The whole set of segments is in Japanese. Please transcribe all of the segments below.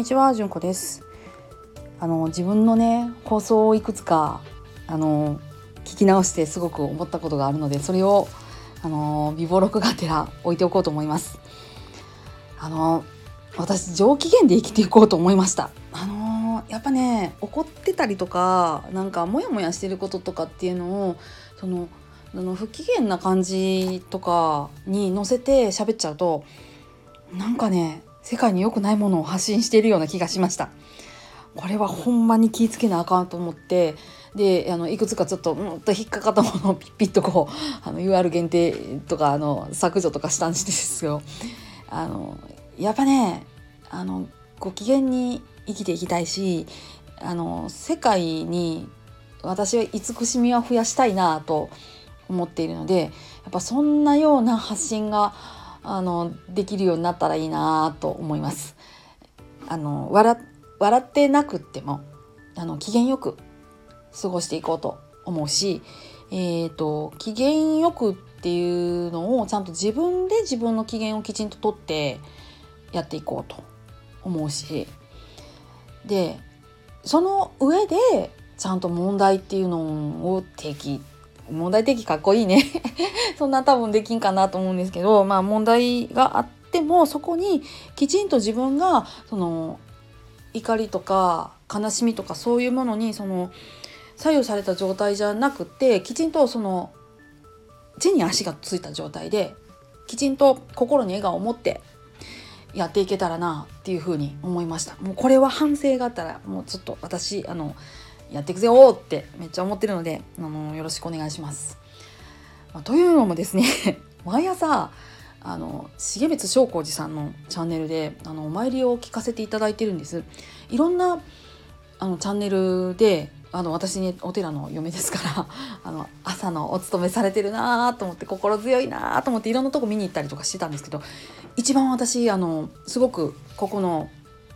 にちは、じゅんこです。あの自分のね放送をいくつかあの聞き直してすごく思ったことがあるので、それをあの微暴録がてら置いておこうと思います。あの私上機嫌で生きていこうと思いました。あのやっぱね怒ってたりとかなんかモヤモヤしてることとかっていうのをそのあの不機嫌な感じとかに乗せて喋っちゃうとなんかね世界に良くないものを発信しているような気がしました。これはほんまに気ぃつけなあかんと思ってであのいくつかちょっとうんと引っかかったものをピッピッとこう あの UR 限定とかあの削除とかしたんですよ。あのやっぱねあのご機嫌に生きていきたいしあの世界に私は慈しみは増やしたいなと思っているのでやっぱそんなような発信があのできるようになったらいいなと思います。あの笑笑ってなくってもあの機嫌よく過ごしていこうと思うし、えーと、機嫌よくっていうのをちゃんと自分で自分の機嫌をきちんととってやっていこうと思うしでその上でちゃんと問題っていうのを提起問題提起かっこいいね。そんな多分できんかなと思うんですけどまあ問題があってもそこにきちんと自分がその怒りとか悲しみとかそういうものにその左右された状態じゃなくてきちんとその地に足がついた状態できちんと心に笑顔を持ってやっていけたらなっていうふうに思いました。もうこれは反省があったらもうちょっと私あのやっていくぜよってめっちゃ思ってるのであのよろしくお願いします。まあ、というのもですね 毎朝あの重光正光寺さんのチャンネルであのお参りを聞かせていただいてるんですいろんなあのチャンネルであの私にお寺の嫁ですから あの朝のお勤めされてるなと思って心強いなと思っていろんなとこ見に行ったりとかしてたんですけど一番私あのすごくここの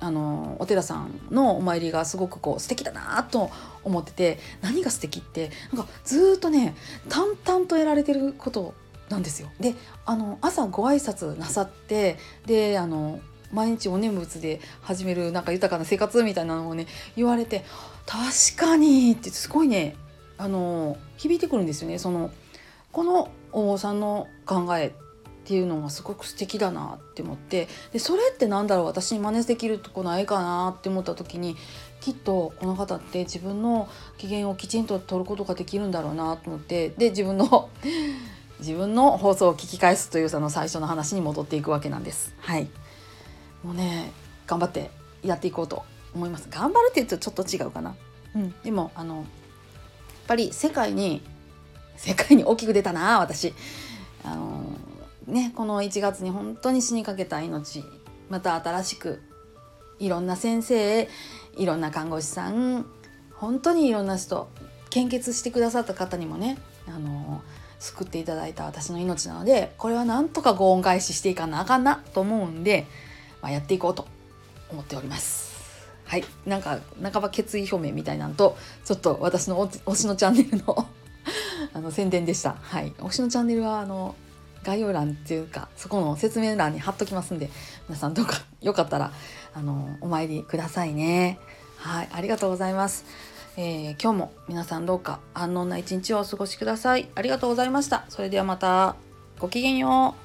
あのお寺さんのお参りがすごくこう素敵だなと思ってて何が素敵ってなんかずっとね淡々とやられてることなんですよ。であの朝ご挨拶なさってであの毎日お念仏で始めるなんか豊かな生活みたいなのをね言われて確かにってすごいねあの響いてくるんですよね。そのこのお坊さんの考えっていうのがすごく素敵だなって思ってでそれってなんだろう私に真似できるとこないかなって思った時にきっとこの方って自分の機嫌をきちんと取ることができるんだろうなと思ってで自分の 自分の放送を聞き返すというその最初の話に戻っていくわけなんです。はいもうね頑張ってやっていこうと思います。頑張るって言うとちょっと違うかな。うん、でもあのやっぱり世界に世界に大きく出たな私。ね、この1月に本当に死にかけた命また新しくいろんな先生いろんな看護師さん本当にいろんな人献血してくださった方にもねあの救っていただいた私の命なのでこれはなんとかご恩返ししていかなあかんなと思うんで、まあ、やっていこうと思っております。はい、なんか半ば決意表明みたいなんとちょっと私の推しのチャンネルの あの宣伝でした。はい、推しのチャンネルはあの概要欄っていうかそこの説明欄に貼っときますんで皆さんどうか よかったらあのお参りくださいね。はいありがとうございます、えー、今日も皆さんどうか安穏な一日をお過ごしください。ありがとうございました。それではまたごきげんよう。